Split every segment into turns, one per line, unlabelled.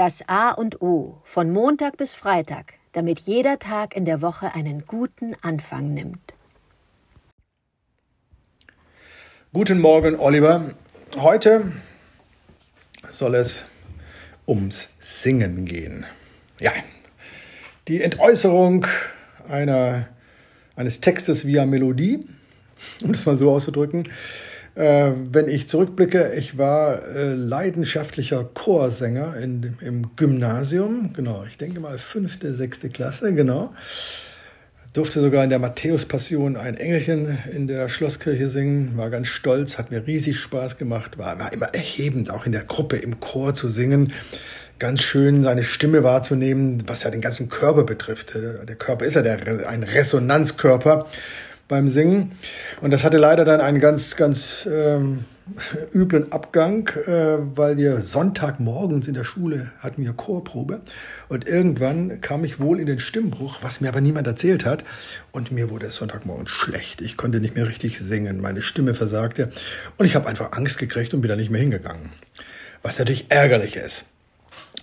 Das A und O von Montag bis Freitag, damit jeder Tag in der Woche einen guten Anfang nimmt.
Guten Morgen, Oliver. Heute soll es ums Singen gehen. Ja, die Entäußerung einer, eines Textes via Melodie, um das mal so auszudrücken. Äh, wenn ich zurückblicke, ich war äh, leidenschaftlicher Chorsänger in, im Gymnasium, genau, ich denke mal fünfte, sechste Klasse, genau. Durfte sogar in der Matthäus-Passion ein Engelchen in der Schlosskirche singen, war ganz stolz, hat mir riesig Spaß gemacht, war, war immer erhebend, auch in der Gruppe im Chor zu singen. Ganz schön seine Stimme wahrzunehmen, was ja den ganzen Körper betrifft. Der Körper ist ja der, ein Resonanzkörper beim Singen. Und das hatte leider dann einen ganz, ganz ähm, üblen Abgang, äh, weil wir Sonntagmorgens in der Schule hatten wir Chorprobe. Und irgendwann kam ich wohl in den Stimmbruch, was mir aber niemand erzählt hat. Und mir wurde es Sonntagmorgens schlecht. Ich konnte nicht mehr richtig singen. Meine Stimme versagte. Und ich habe einfach Angst gekriegt und bin da nicht mehr hingegangen. Was natürlich ärgerlich ist.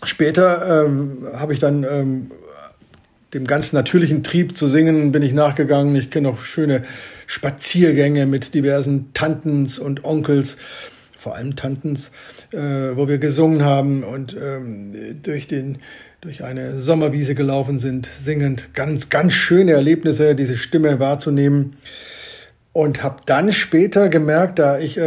Später ähm, habe ich dann ähm, dem ganz natürlichen Trieb zu singen bin ich nachgegangen. Ich kenne auch schöne Spaziergänge mit diversen Tantens und Onkels, vor allem Tantens, äh, wo wir gesungen haben und ähm, durch den durch eine Sommerwiese gelaufen sind, singend. Ganz, ganz schöne Erlebnisse, diese Stimme wahrzunehmen. Und habe dann später gemerkt, da ich äh,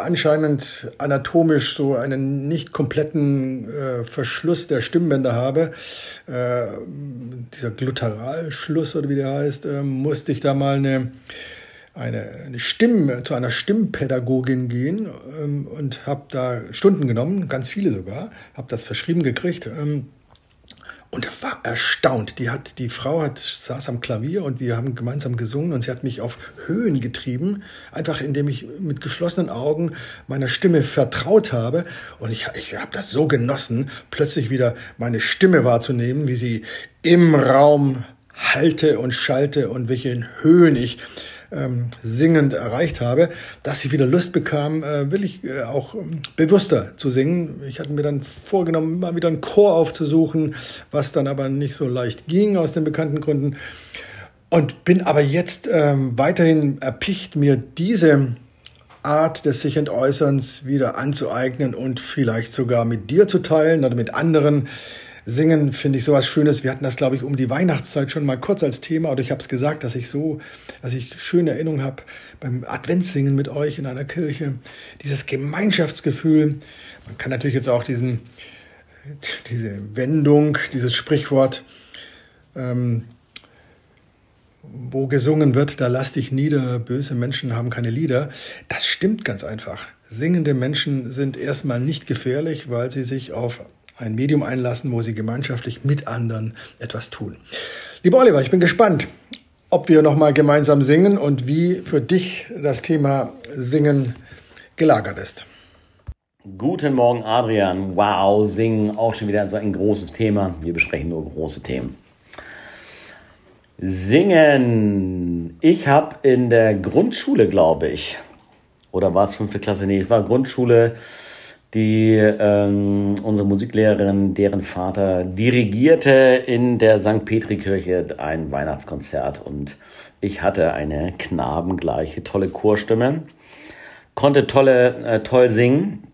anscheinend anatomisch so einen nicht kompletten äh, Verschluss der Stimmbänder habe, äh, dieser Glutteralschluss oder wie der heißt, äh, musste ich da mal eine, eine, eine Stimme, zu einer Stimmpädagogin gehen ähm, und habe da Stunden genommen, ganz viele sogar, habe das verschrieben gekriegt. Ähm, und war erstaunt. Die hat, die Frau hat, saß am Klavier und wir haben gemeinsam gesungen und sie hat mich auf Höhen getrieben, einfach indem ich mit geschlossenen Augen meiner Stimme vertraut habe. Und ich, ich habe das so genossen, plötzlich wieder meine Stimme wahrzunehmen, wie sie im Raum halte und schalte und welche Höhen ich ähm, singend erreicht habe, dass ich wieder Lust bekam, äh, will ich äh, auch ähm, bewusster zu singen. Ich hatte mir dann vorgenommen, mal wieder einen Chor aufzusuchen, was dann aber nicht so leicht ging aus den bekannten Gründen. Und bin aber jetzt ähm, weiterhin erpicht, mir diese Art des sich Entäußerns wieder anzueignen und vielleicht sogar mit dir zu teilen oder mit anderen Singen finde ich sowas Schönes. Wir hatten das, glaube ich, um die Weihnachtszeit schon mal kurz als Thema. Oder ich habe es gesagt, dass ich so, dass ich schöne Erinnerungen habe beim Adventssingen mit euch in einer Kirche. Dieses Gemeinschaftsgefühl. Man kann natürlich jetzt auch diesen, diese Wendung, dieses Sprichwort, ähm, wo gesungen wird, da lass dich nieder, böse Menschen haben keine Lieder. Das stimmt ganz einfach. Singende Menschen sind erstmal nicht gefährlich, weil sie sich auf ein Medium einlassen, wo sie gemeinschaftlich mit anderen etwas tun. Lieber Oliver, ich bin gespannt, ob wir nochmal gemeinsam singen und wie für dich das Thema Singen gelagert ist.
Guten Morgen, Adrian. Wow, Singen, auch schon wieder so ein großes Thema. Wir besprechen nur große Themen. Singen. Ich habe in der Grundschule, glaube ich, oder war es fünfte Klasse? Nee, ich war Grundschule die ähm, unsere Musiklehrerin, deren Vater dirigierte in der St. Petri-Kirche ein Weihnachtskonzert und ich hatte eine knabengleiche tolle Chorstimme, konnte tolle, äh, toll singen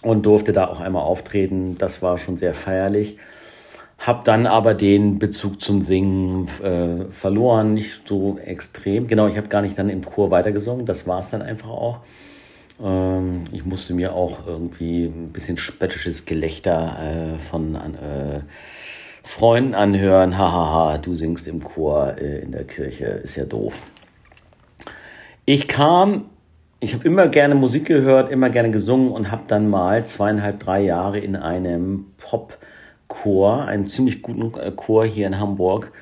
und durfte da auch einmal auftreten. Das war schon sehr feierlich. Hab dann aber den Bezug zum Singen äh, verloren, nicht so extrem. Genau, ich habe gar nicht dann im Chor weitergesungen. Das war es dann einfach auch. Ähm, ich musste mir auch irgendwie ein bisschen spöttisches Gelächter äh, von äh, Freunden anhören. Hahaha, du singst im Chor äh, in der Kirche, ist ja doof. Ich kam, ich habe immer gerne Musik gehört, immer gerne gesungen und habe dann mal zweieinhalb, drei Jahre in einem Popchor, einem ziemlich guten äh, Chor hier in Hamburg,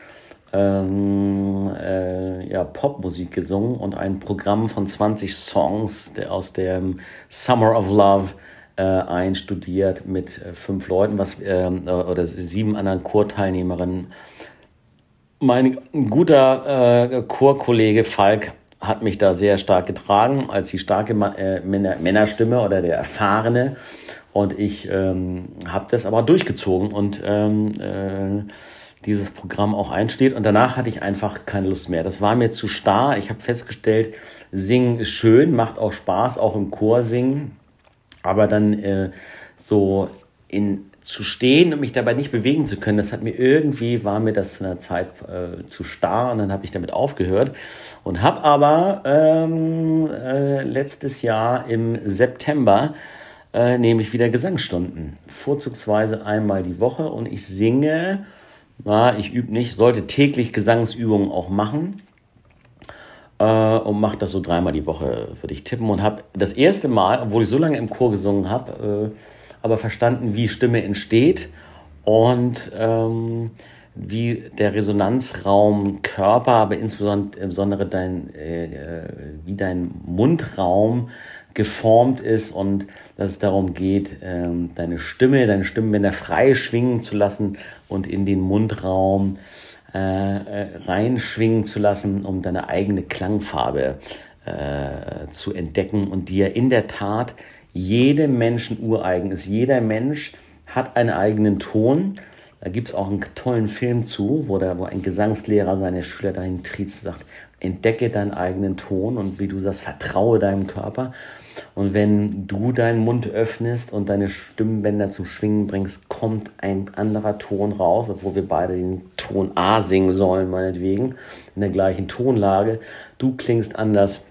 ähm, äh, ja, Popmusik gesungen und ein Programm von 20 Songs der, aus dem Summer of Love äh, einstudiert mit äh, fünf Leuten was, ähm, äh, oder sieben anderen Chorteilnehmerinnen. Mein guter äh, Chorkollege Falk hat mich da sehr stark getragen als die starke äh, Männer, Männerstimme oder der erfahrene Und ich ähm, habe das aber durchgezogen und ähm, äh, dieses Programm auch einsteht. Und danach hatte ich einfach keine Lust mehr. Das war mir zu starr. Ich habe festgestellt, Singen ist schön, macht auch Spaß, auch im Chor singen. Aber dann äh, so in zu stehen und mich dabei nicht bewegen zu können, das hat mir irgendwie, war mir das in der Zeit äh, zu starr und dann habe ich damit aufgehört und habe aber ähm, äh, letztes Jahr im September äh, nehme ich wieder Gesangsstunden, vorzugsweise einmal die Woche und ich singe, na, ich übe nicht, sollte täglich Gesangsübungen auch machen äh, und mache das so dreimal die Woche, würde ich tippen und habe das erste Mal, obwohl ich so lange im Chor gesungen habe, äh, aber verstanden, wie Stimme entsteht und ähm, wie der Resonanzraum Körper, aber insbesondere dein, äh, wie dein Mundraum geformt ist und dass es darum geht, ähm, deine Stimme, deine Stimmbänder frei schwingen zu lassen und in den Mundraum äh, äh, reinschwingen zu lassen, um deine eigene Klangfarbe äh, zu entdecken und dir in der Tat jedem Menschen ureigen ist. Jeder Mensch hat einen eigenen Ton. Da gibt es auch einen tollen Film zu, wo, der, wo ein Gesangslehrer seine Schüler dahin triezt und sagt, entdecke deinen eigenen Ton und wie du sagst, vertraue deinem Körper. Und wenn du deinen Mund öffnest und deine Stimmbänder zum Schwingen bringst, kommt ein anderer Ton raus, obwohl wir beide den Ton A singen sollen, meinetwegen, in der gleichen Tonlage. Du klingst anders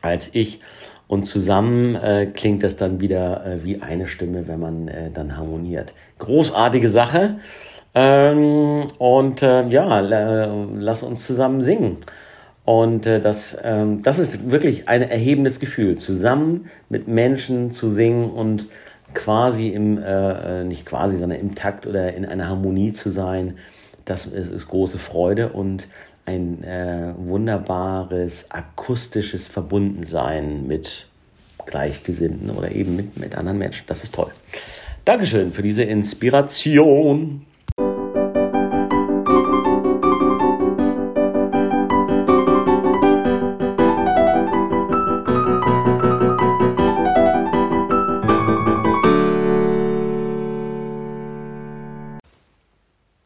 als ich. Und zusammen äh, klingt das dann wieder äh, wie eine Stimme, wenn man äh, dann harmoniert. Großartige Sache. Ähm, und äh, ja, lass uns zusammen singen. Und äh, das, ähm, das ist wirklich ein erhebendes Gefühl, zusammen mit Menschen zu singen und quasi im, äh, äh nicht quasi, sondern im Takt oder in einer Harmonie zu sein. Das ist, ist große Freude und ein äh, wunderbares akustisches Verbundensein mit Gleichgesinnten oder eben mit, mit anderen Menschen. Das ist toll. Dankeschön für diese Inspiration.